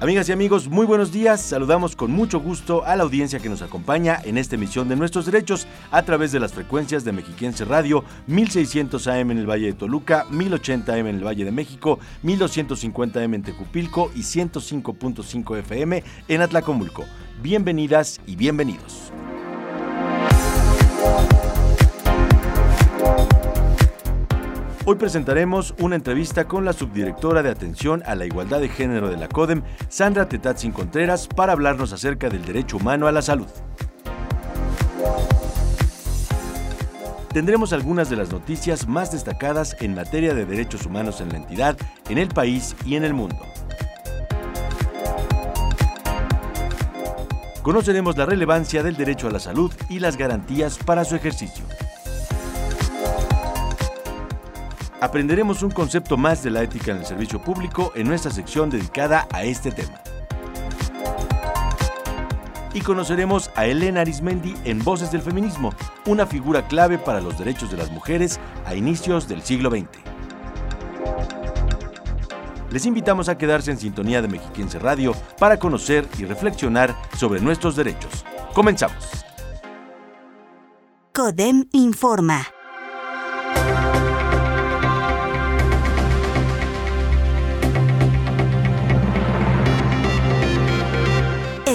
Amigas y amigos, muy buenos días. Saludamos con mucho gusto a la audiencia que nos acompaña en esta emisión de Nuestros Derechos a través de las frecuencias de Mexiquense Radio, 1600 AM en el Valle de Toluca, 1080 AM en el Valle de México, 1250 AM en Tecupilco y 105.5 FM en Atlacomulco. Bienvenidas y bienvenidos. Hoy presentaremos una entrevista con la subdirectora de Atención a la Igualdad de Género de la CODEM, Sandra Tetatzin Contreras, para hablarnos acerca del derecho humano a la salud. Tendremos algunas de las noticias más destacadas en materia de derechos humanos en la entidad, en el país y en el mundo. Conoceremos la relevancia del derecho a la salud y las garantías para su ejercicio. Aprenderemos un concepto más de la ética en el servicio público en nuestra sección dedicada a este tema. Y conoceremos a Elena Arismendi en Voces del Feminismo, una figura clave para los derechos de las mujeres a inicios del siglo XX. Les invitamos a quedarse en sintonía de Mexiquense Radio para conocer y reflexionar sobre nuestros derechos. Comenzamos. CODEM informa.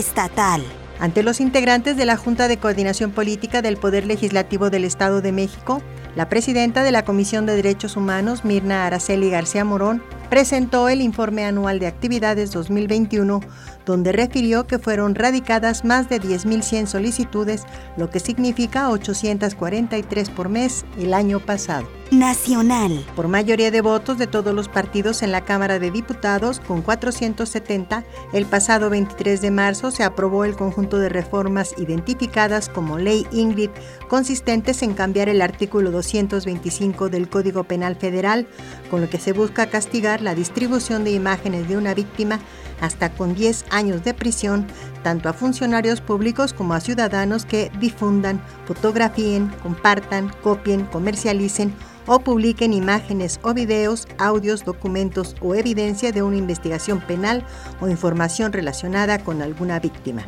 Estatal. Ante los integrantes de la Junta de Coordinación Política del Poder Legislativo del Estado de México, la presidenta de la Comisión de Derechos Humanos, Mirna Araceli García Morón, presentó el informe anual de actividades 2021 donde refirió que fueron radicadas más de 10.100 solicitudes, lo que significa 843 por mes el año pasado. Nacional. Por mayoría de votos de todos los partidos en la Cámara de Diputados, con 470, el pasado 23 de marzo se aprobó el conjunto de reformas identificadas como Ley Ingrid, consistentes en cambiar el artículo 225 del Código Penal Federal, con lo que se busca castigar la distribución de imágenes de una víctima hasta con 10 años de prisión tanto a funcionarios públicos como a ciudadanos que difundan, fotografíen, compartan, copien, comercialicen o publiquen imágenes o videos, audios, documentos o evidencia de una investigación penal o información relacionada con alguna víctima.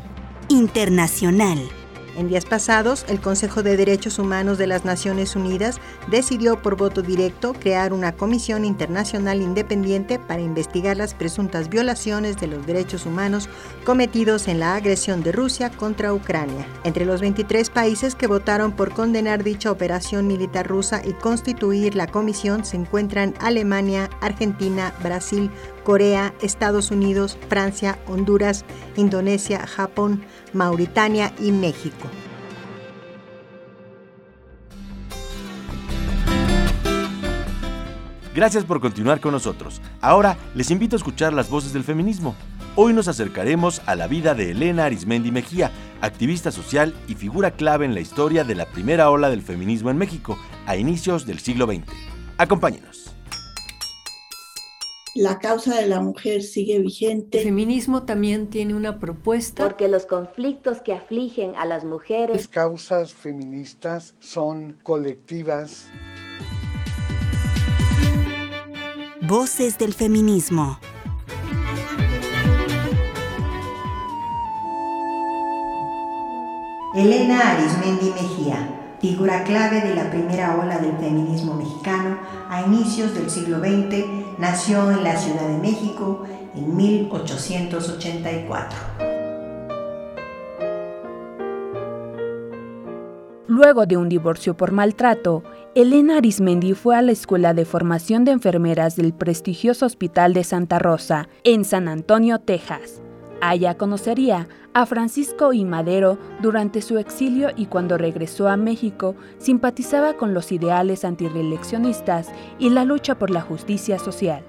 Internacional. En días pasados, el Consejo de Derechos Humanos de las Naciones Unidas decidió por voto directo crear una comisión internacional independiente para investigar las presuntas violaciones de los derechos humanos cometidos en la agresión de Rusia contra Ucrania. Entre los 23 países que votaron por condenar dicha operación militar rusa y constituir la comisión se encuentran Alemania, Argentina, Brasil, Corea, Estados Unidos, Francia, Honduras, Indonesia, Japón, Mauritania y México. Gracias por continuar con nosotros. Ahora les invito a escuchar las voces del feminismo. Hoy nos acercaremos a la vida de Elena Arismendi Mejía, activista social y figura clave en la historia de la primera ola del feminismo en México a inicios del siglo XX. Acompáñenos la causa de la mujer sigue vigente. El feminismo también tiene una propuesta. Porque los conflictos que afligen a las mujeres. Las causas feministas son colectivas. Voces del feminismo. Elena Arismendi Mejía figura clave de la primera ola del feminismo mexicano a inicios del siglo XX, nació en la Ciudad de México en 1884. Luego de un divorcio por maltrato, Elena Arismendi fue a la Escuela de Formación de Enfermeras del prestigioso Hospital de Santa Rosa, en San Antonio, Texas. Allá conocería a Francisco y Madero durante su exilio y cuando regresó a México simpatizaba con los ideales antireeleccionistas y la lucha por la justicia social.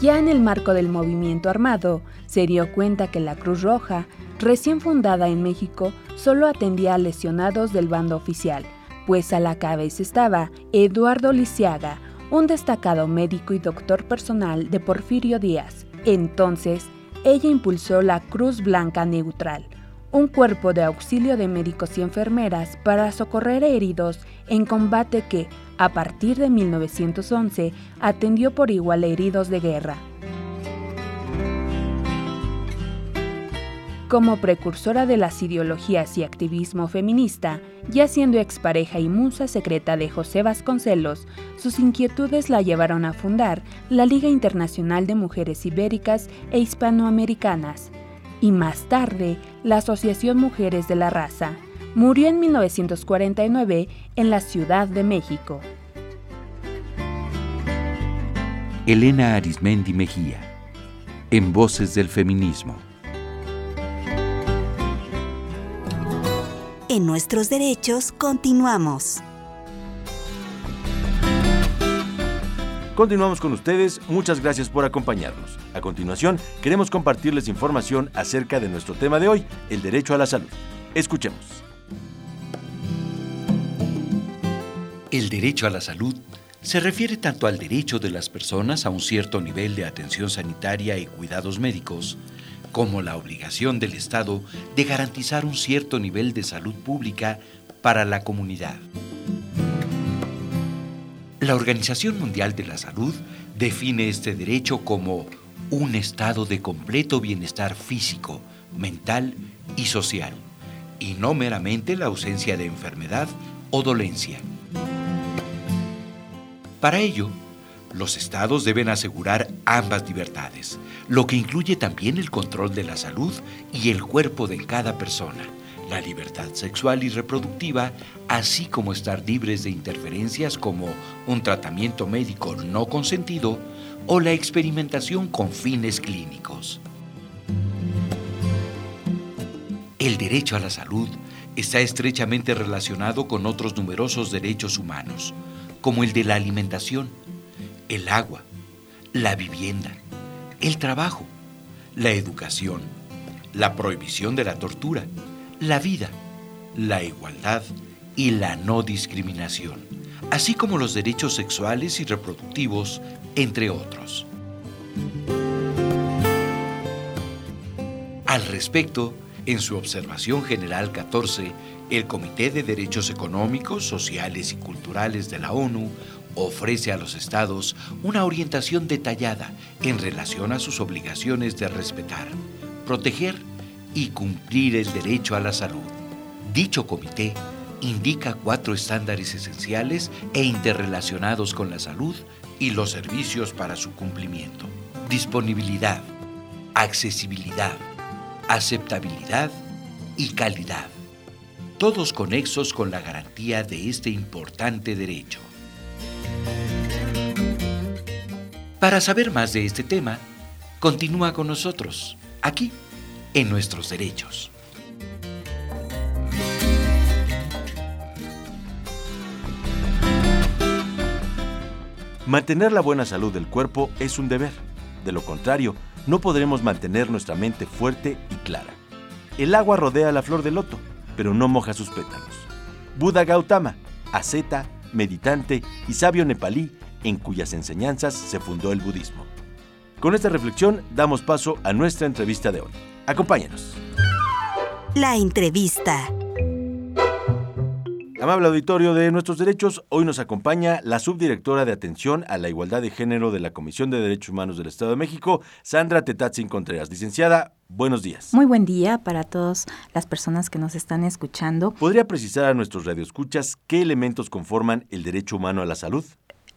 Ya en el marco del movimiento armado, se dio cuenta que la Cruz Roja, recién fundada en México, solo atendía a lesionados del bando oficial, pues a la cabeza estaba Eduardo Lisiaga, un destacado médico y doctor personal de Porfirio Díaz. Entonces, ella impulsó la Cruz Blanca Neutral, un cuerpo de auxilio de médicos y enfermeras para socorrer heridos en combate que, a partir de 1911, atendió por igual a heridos de guerra. Como precursora de las ideologías y activismo feminista, ya siendo expareja y musa secreta de José Vasconcelos, sus inquietudes la llevaron a fundar la Liga Internacional de Mujeres Ibéricas e Hispanoamericanas, y más tarde la Asociación Mujeres de la Raza. Murió en 1949 en la Ciudad de México. Elena Arismendi Mejía, en Voces del Feminismo. En nuestros derechos continuamos. Continuamos con ustedes, muchas gracias por acompañarnos. A continuación, queremos compartirles información acerca de nuestro tema de hoy, el derecho a la salud. Escuchemos. El derecho a la salud se refiere tanto al derecho de las personas a un cierto nivel de atención sanitaria y cuidados médicos, como la obligación del Estado de garantizar un cierto nivel de salud pública para la comunidad. La Organización Mundial de la Salud define este derecho como un estado de completo bienestar físico, mental y social, y no meramente la ausencia de enfermedad o dolencia. Para ello, los estados deben asegurar ambas libertades, lo que incluye también el control de la salud y el cuerpo de cada persona, la libertad sexual y reproductiva, así como estar libres de interferencias como un tratamiento médico no consentido o la experimentación con fines clínicos. El derecho a la salud está estrechamente relacionado con otros numerosos derechos humanos, como el de la alimentación, el agua, la vivienda, el trabajo, la educación, la prohibición de la tortura, la vida, la igualdad y la no discriminación, así como los derechos sexuales y reproductivos, entre otros. Al respecto, en su observación general 14, el Comité de Derechos Económicos, Sociales y Culturales de la ONU ofrece a los estados una orientación detallada en relación a sus obligaciones de respetar, proteger y cumplir el derecho a la salud. Dicho comité indica cuatro estándares esenciales e interrelacionados con la salud y los servicios para su cumplimiento. Disponibilidad, accesibilidad, aceptabilidad y calidad. Todos conexos con la garantía de este importante derecho. Para saber más de este tema, continúa con nosotros, aquí, en nuestros derechos. Mantener la buena salud del cuerpo es un deber. De lo contrario, no podremos mantener nuestra mente fuerte y clara. El agua rodea la flor de loto, pero no moja sus pétalos. Buda Gautama, asceta, meditante y sabio nepalí, en cuyas enseñanzas se fundó el budismo. Con esta reflexión damos paso a nuestra entrevista de hoy. Acompáñanos. La entrevista. Amable auditorio de Nuestros Derechos, hoy nos acompaña la subdirectora de Atención a la Igualdad de Género de la Comisión de Derechos Humanos del Estado de México, Sandra Tetatzin Contreras. Licenciada, buenos días. Muy buen día para todas las personas que nos están escuchando. ¿Podría precisar a nuestros radioescuchas qué elementos conforman el derecho humano a la salud?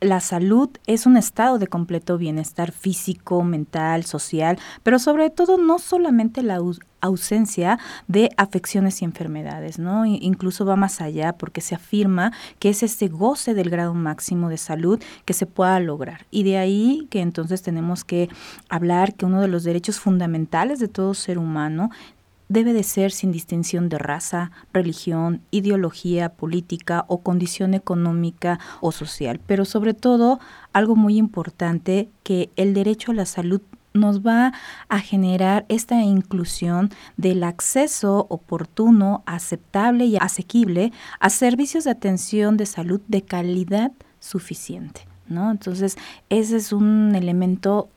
la salud es un estado de completo bienestar físico, mental, social, pero sobre todo no solamente la ausencia de afecciones y enfermedades, ¿no? Incluso va más allá porque se afirma que es este goce del grado máximo de salud que se pueda lograr. Y de ahí que entonces tenemos que hablar que uno de los derechos fundamentales de todo ser humano debe de ser sin distinción de raza, religión, ideología política o condición económica o social. Pero sobre todo, algo muy importante, que el derecho a la salud nos va a generar esta inclusión del acceso oportuno, aceptable y asequible a servicios de atención de salud de calidad suficiente. ¿no? Entonces, ese es un elemento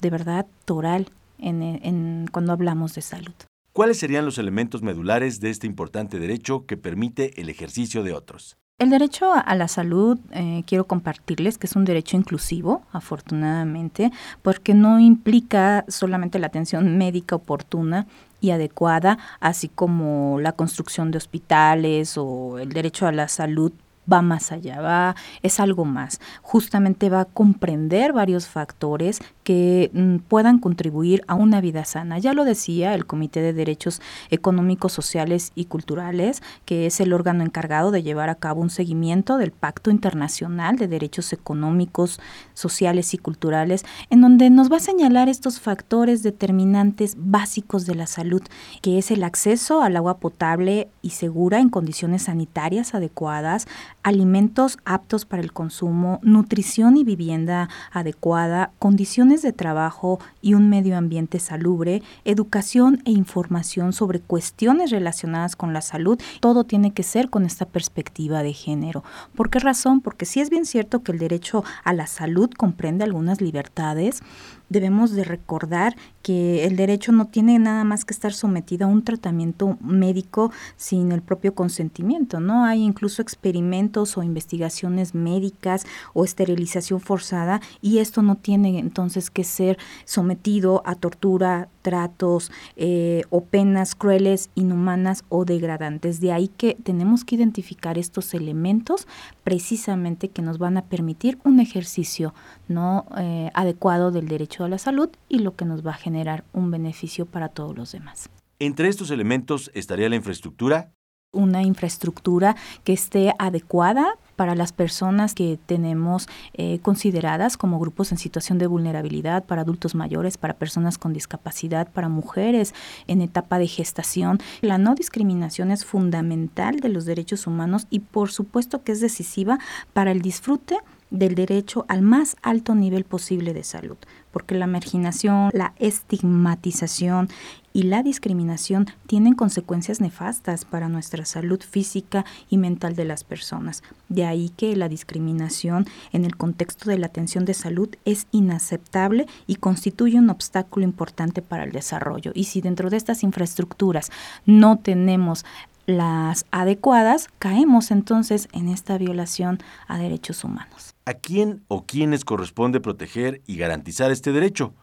de verdad toral en, cuando hablamos de salud. ¿Cuáles serían los elementos medulares de este importante derecho que permite el ejercicio de otros? El derecho a la salud, eh, quiero compartirles que es un derecho inclusivo, afortunadamente, porque no implica solamente la atención médica oportuna y adecuada, así como la construcción de hospitales o el derecho a la salud va más allá, va, es algo más. Justamente va a comprender varios factores que mm, puedan contribuir a una vida sana. Ya lo decía el Comité de Derechos Económicos, Sociales y Culturales, que es el órgano encargado de llevar a cabo un seguimiento del Pacto Internacional de Derechos Económicos, Sociales y Culturales, en donde nos va a señalar estos factores determinantes básicos de la salud, que es el acceso al agua potable y segura en condiciones sanitarias adecuadas, alimentos aptos para el consumo, nutrición y vivienda adecuada, condiciones de trabajo y un medio ambiente salubre, educación e información sobre cuestiones relacionadas con la salud. Todo tiene que ser con esta perspectiva de género. ¿Por qué razón? Porque sí es bien cierto que el derecho a la salud comprende algunas libertades, debemos de recordar que el derecho no tiene nada más que estar sometido a un tratamiento médico sin el propio consentimiento, ¿no? Hay incluso experimentos o investigaciones médicas o esterilización forzada y esto no tiene entonces que ser sometido a tortura, tratos eh, o penas crueles, inhumanas o degradantes. De ahí que tenemos que identificar estos elementos precisamente que nos van a permitir un ejercicio no eh, adecuado del derecho a la salud y lo que nos va a generar un beneficio para todos los demás. Entre estos elementos estaría la infraestructura. Una infraestructura que esté adecuada para las personas que tenemos eh, consideradas como grupos en situación de vulnerabilidad, para adultos mayores, para personas con discapacidad, para mujeres en etapa de gestación. La no discriminación es fundamental de los derechos humanos y por supuesto que es decisiva para el disfrute del derecho al más alto nivel posible de salud, porque la marginación, la estigmatización y la discriminación tienen consecuencias nefastas para nuestra salud física y mental de las personas. De ahí que la discriminación en el contexto de la atención de salud es inaceptable y constituye un obstáculo importante para el desarrollo. Y si dentro de estas infraestructuras no tenemos las adecuadas, caemos entonces en esta violación a derechos humanos. ¿A quién o quiénes corresponde proteger y garantizar este derecho?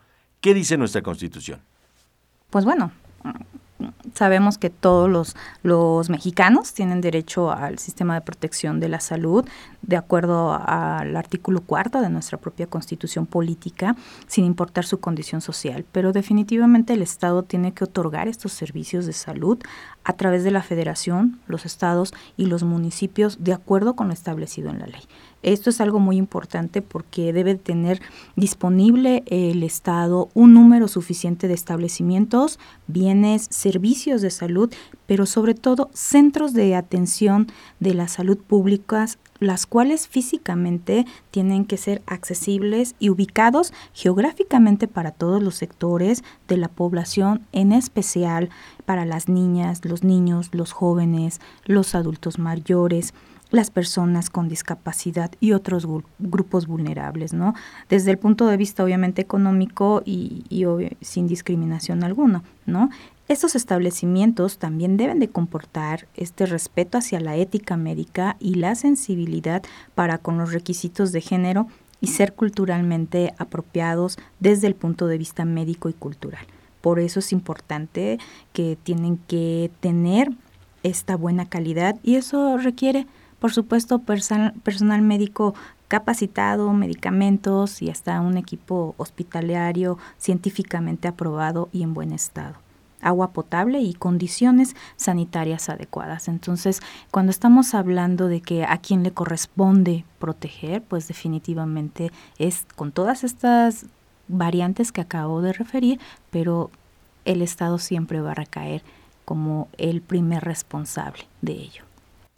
¿Qué dice nuestra Constitución? Pues bueno, sabemos que todos los, mexicanos tienen derecho al sistema de protección de la salud, de acuerdo al artículo cuarto de nuestra propia constitución política, sin importar su condición social. Pero definitivamente el Estado tiene que otorgar estos servicios de salud a través de la federación, los estados y los municipios, de acuerdo con lo establecido en la ley. Esto es algo muy importante porque debe tener disponible el Estado un número suficiente de establecimientos, bienes, servicios de salud, pero sobre todo centros de atención de la salud públicas las cuales físicamente tienen que ser accesibles y ubicados geográficamente para todos los sectores de la población, en especial para las niñas, los niños, los jóvenes, los adultos mayores, las personas con discapacidad y otros grupos vulnerables, ¿no? Desde el punto de vista obviamente económico y, sin discriminación alguna, ¿no? Estos establecimientos también deben de comportar este respeto hacia la ética médica y la sensibilidad para con los requisitos de género y ser culturalmente apropiados desde el punto de vista médico y cultural. Por eso es importante que tienen que tener esta buena calidad y eso requiere por supuesto, personal médico capacitado, medicamentos y hasta un equipo hospitalario científicamente aprobado y en buen estado agua potable y condiciones sanitarias adecuadas. Entonces, cuando estamos hablando de que a quién le corresponde proteger, pues definitivamente es con todas estas variantes que acabo de referir, pero el Estado siempre va a recaer como el primer responsable de ello.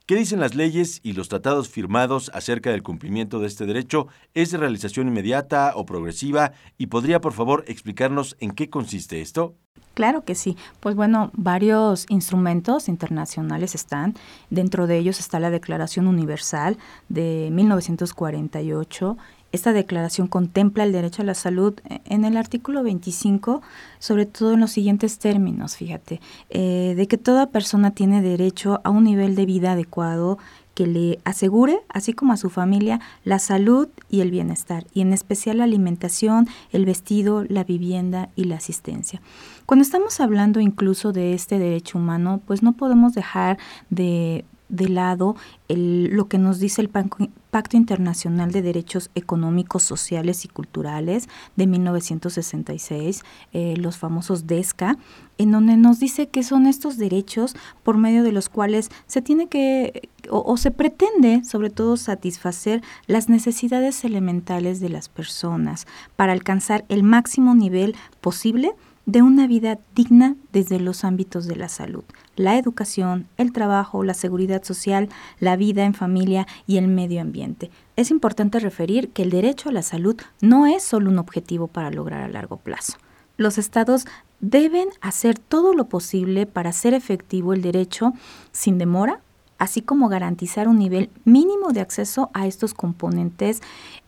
¿Qué dicen las leyes y los tratados firmados acerca del cumplimiento de este derecho? ¿Es de realización inmediata o progresiva? ¿Y podría, por favor, explicarnos en qué consiste esto? Claro que sí. Pues bueno, varios instrumentos internacionales están. Dentro de ellos está la Declaración Universal de 1948 esta declaración contempla el derecho a la salud en el artículo 25, sobre todo en los siguientes términos, fíjate, eh, de que toda persona tiene derecho a un nivel de vida adecuado que le asegure, así como a su familia, la salud y el bienestar, y en especial la alimentación, el vestido, la vivienda y la asistencia. Cuando estamos hablando incluso de este derecho humano, pues no podemos dejar de de lado lo que nos dice el Pacto Internacional de Derechos Económicos, Sociales y Culturales de 1966, eh, los famosos DESCA, en donde nos dice que son estos derechos por medio de los cuales se tiene que o se pretende sobre todo satisfacer las necesidades elementales de las personas para alcanzar el máximo nivel posible de una vida digna desde los ámbitos de la salud, la educación, el trabajo, la seguridad social, la vida en familia y el medio ambiente. Es importante referir que el derecho a la salud no es solo un objetivo para lograr a largo plazo. Los estados deben hacer todo lo posible para hacer efectivo el derecho sin demora, así como garantizar un nivel mínimo de acceso a estos componentes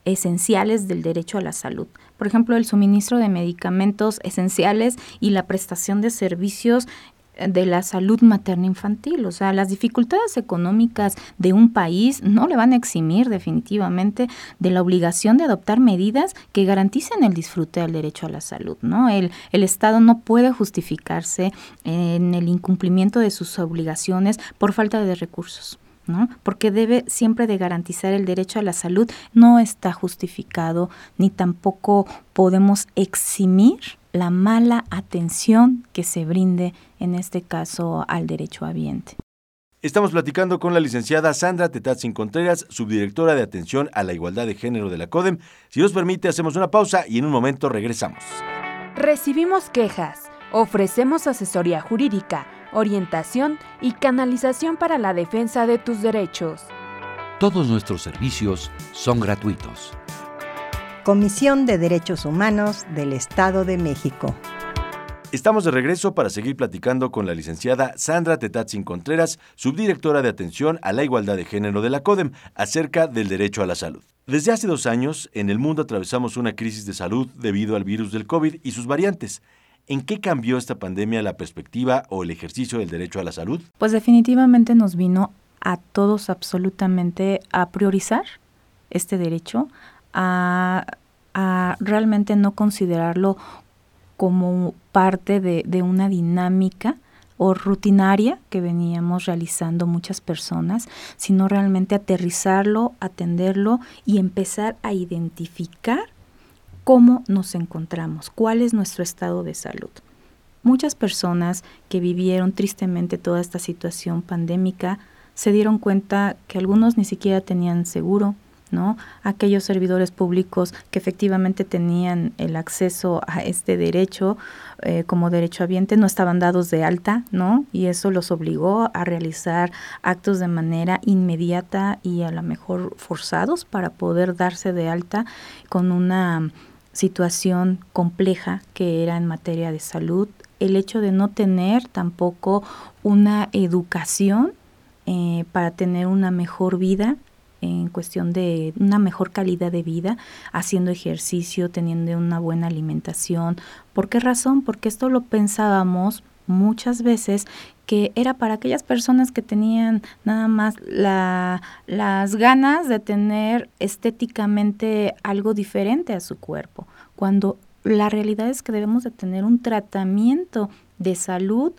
esenciales del derecho a la salud. Por ejemplo, el suministro de medicamentos esenciales y la prestación de servicios de la salud materna infantil. O sea, las dificultades económicas de un país no le van a eximir definitivamente de la obligación de adoptar medidas que garanticen el disfrute del derecho a la salud. ¿no? El, el Estado no puede justificarse en el incumplimiento de sus obligaciones por falta de recursos. Porque debe siempre de garantizar el derecho a la salud, no está justificado ni tampoco podemos eximir la mala atención que se brinde en este caso al derecho habiente. Estamos platicando con la licenciada Sandra Tetatzin Contreras, subdirectora de Atención a la Igualdad de Género de la CODEM. Si nos permite, hacemos una pausa y en un momento regresamos. Recibimos quejas, ofrecemos asesoría jurídica orientación y canalización para la defensa de tus derechos. Todos nuestros servicios son gratuitos. Comisión de Derechos Humanos del Estado de México. Estamos de regreso para seguir platicando con la licenciada Sandra Tetatzin Contreras, subdirectora de Atención a la Igualdad de Género de la CODEM, acerca del derecho a la salud. Desde hace dos años, en el mundo atravesamos una crisis de salud debido al virus del COVID y sus variantes. ¿En qué cambió esta pandemia la perspectiva o el ejercicio del derecho a la salud? Pues definitivamente nos vino a todos absolutamente a priorizar este derecho, a, realmente no considerarlo como parte de, una dinámica o rutinaria que veníamos realizando muchas personas, sino realmente aterrizarlo, atenderlo y empezar a identificar cómo nos encontramos, cuál es nuestro estado de salud. Muchas personas que vivieron tristemente toda esta situación pandémica se dieron cuenta que algunos ni siquiera tenían seguro, ¿no? Aquellos servidores públicos que efectivamente tenían el acceso a este derecho eh, como derecho habiente no estaban dados de alta, ¿no? Y eso los obligó a realizar actos de manera inmediata y a lo mejor forzados para poder darse de alta con una situación compleja que era en materia de salud, el hecho de no tener tampoco una educación eh, para tener una mejor vida en cuestión de una mejor calidad de vida, haciendo ejercicio, teniendo una buena alimentación. ¿Por qué razón? Porque esto lo pensábamos muchas veces que era para aquellas personas que tenían nada más la, las ganas de tener estéticamente algo diferente a su cuerpo, cuando la realidad es que debemos de tener un tratamiento de salud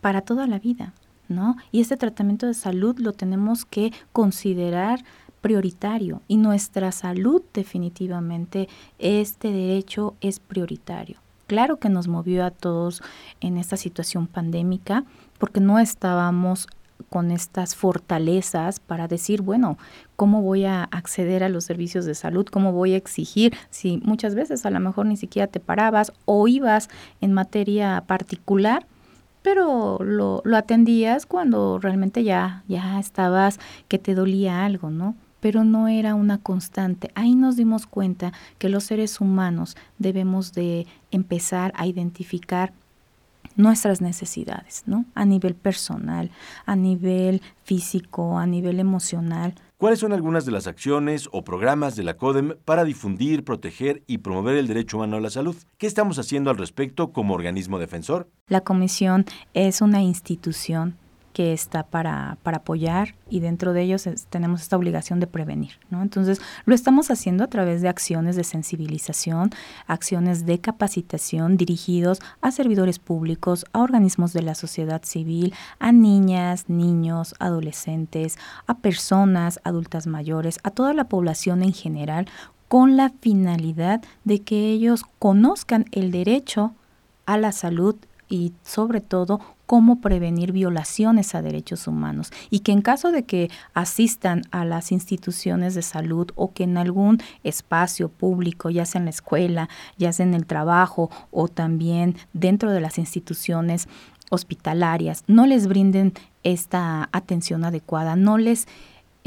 para toda la vida, ¿no? Y este tratamiento de salud lo tenemos que considerar prioritario y nuestra salud definitivamente, este derecho es prioritario. Claro que nos movió a todos en esta situación pandémica porque no estábamos con estas fortalezas para decir, bueno, ¿cómo voy a acceder a los servicios de salud? ¿Cómo voy a exigir? Si muchas veces a lo mejor ni siquiera te parabas o ibas en materia particular, pero lo, lo atendías cuando realmente ya, ya estabas que te dolía algo, ¿no? Pero no era una constante. Ahí nos dimos cuenta que los seres humanos debemos de empezar a identificar nuestras necesidades, ¿no? A nivel personal, a nivel físico, a nivel emocional. ¿Cuáles son algunas de las acciones o programas de la CODEM para difundir, proteger y promover el derecho humano a la salud? ¿Qué estamos haciendo al respecto como organismo defensor? La comisión es una institución que está para, para apoyar y dentro de ellos tenemos esta obligación de prevenir. ¿no? Entonces, lo estamos haciendo a través de acciones de sensibilización, acciones de capacitación dirigidos a servidores públicos, a organismos de la sociedad civil, a niñas, niños, adolescentes, a personas adultas mayores, a toda la población en general, con la finalidad de que ellos conozcan el derecho a la salud y sobre todo cómo prevenir violaciones a derechos humanos. Y que en caso de que asistan a las instituciones de salud o que en algún espacio público, ya sea en la escuela, ya sea en el trabajo o también dentro de las instituciones hospitalarias, no les brinden esta atención adecuada, no les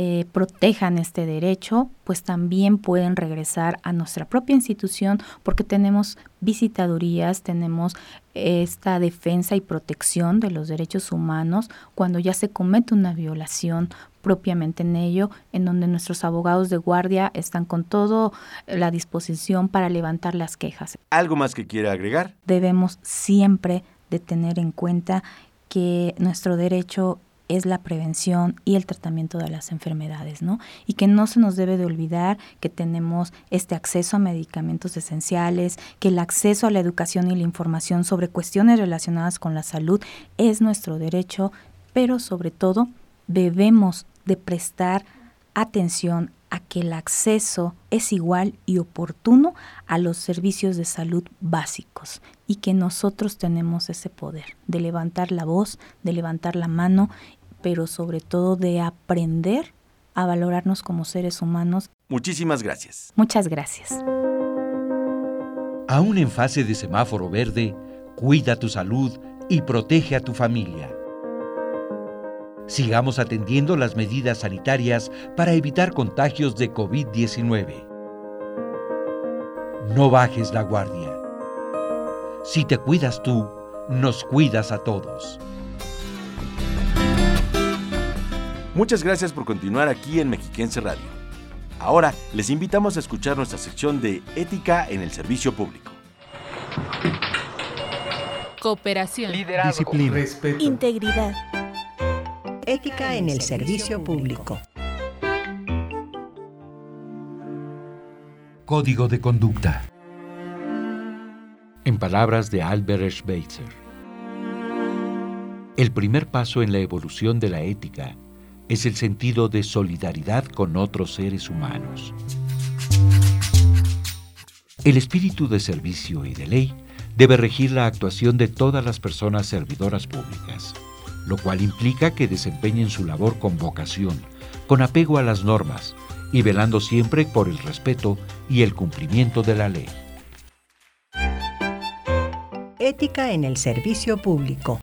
eh, protejan este derecho, pues también pueden regresar a nuestra propia institución porque tenemos visitadurías, tenemos esta defensa y protección de los derechos humanos cuando ya se comete una violación propiamente en ello, en donde nuestros abogados de guardia están con toda la disposición para levantar las quejas. ¿Algo más que quiera agregar? Debemos siempre de tener en cuenta que nuestro derecho es la prevención y el tratamiento de las enfermedades, ¿no? Y que no se nos debe de olvidar que tenemos este acceso a medicamentos esenciales, que el acceso a la educación y la información sobre cuestiones relacionadas con la salud es nuestro derecho, pero sobre todo debemos de prestar atención a que el acceso es igual y oportuno a los servicios de salud básicos y que nosotros tenemos ese poder de levantar la voz, de levantar la mano pero sobre todo de aprender a valorarnos como seres humanos. Muchísimas gracias. Muchas gracias. Aún en fase de semáforo verde, cuida tu salud y protege a tu familia. Sigamos atendiendo las medidas sanitarias para evitar contagios de COVID-19. No bajes la guardia. Si te cuidas tú, nos cuidas a todos. Muchas gracias por continuar aquí en Mexiquense Radio. Ahora les invitamos a escuchar nuestra sección de Ética en el Servicio Público. Cooperación, disciplina, respeto, integridad, ética en el servicio público. Código de conducta. En palabras de Albert Schweitzer. El primer paso en la evolución de la ética es el sentido de solidaridad con otros seres humanos. El espíritu de servicio y de ley debe regir la actuación de todas las personas servidoras públicas, lo cual implica que desempeñen su labor con vocación, con apego a las normas y velando siempre por el respeto y el cumplimiento de la ley. Ética en el servicio público.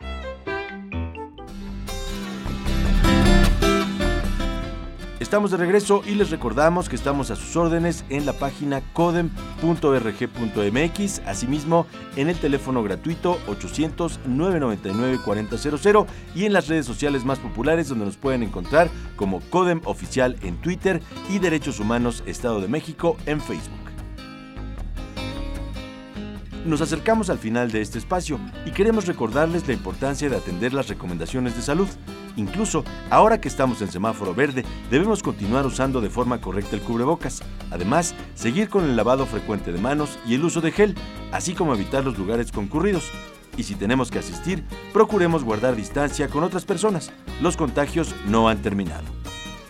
Estamos de regreso y les recordamos que estamos a sus órdenes en la página codem.rg.mx, asimismo en el teléfono gratuito 800-999-4000 y en las redes sociales más populares donde nos pueden encontrar como Codem Oficial en Twitter y Derechos Humanos Estado de México en Facebook. Nos acercamos al final de este espacio y queremos recordarles la importancia de atender las recomendaciones de salud. Incluso ahora que estamos en semáforo verde, debemos continuar usando de forma correcta el cubrebocas. Además, seguir con el lavado frecuente de manos y el uso de gel, así como evitar los lugares concurridos. Y si tenemos que asistir, procuremos guardar distancia con otras personas. Los contagios no han terminado.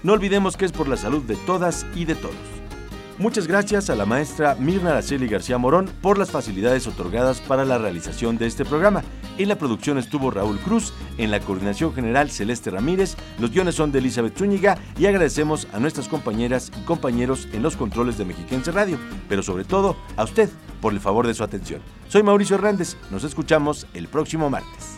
No olvidemos que es por la salud de todas y de todos. Muchas gracias a la maestra Mirna Araceli García Morón por las facilidades otorgadas para la realización de este programa. En la producción estuvo Raúl Cruz, en la coordinación general Celeste Ramírez, los guiones son de Elizabeth Zúñiga y agradecemos a nuestras compañeras y compañeros en los controles de Mexiquense Radio, pero sobre todo a usted por el favor de su atención. Soy Mauricio Hernández, nos escuchamos el próximo martes.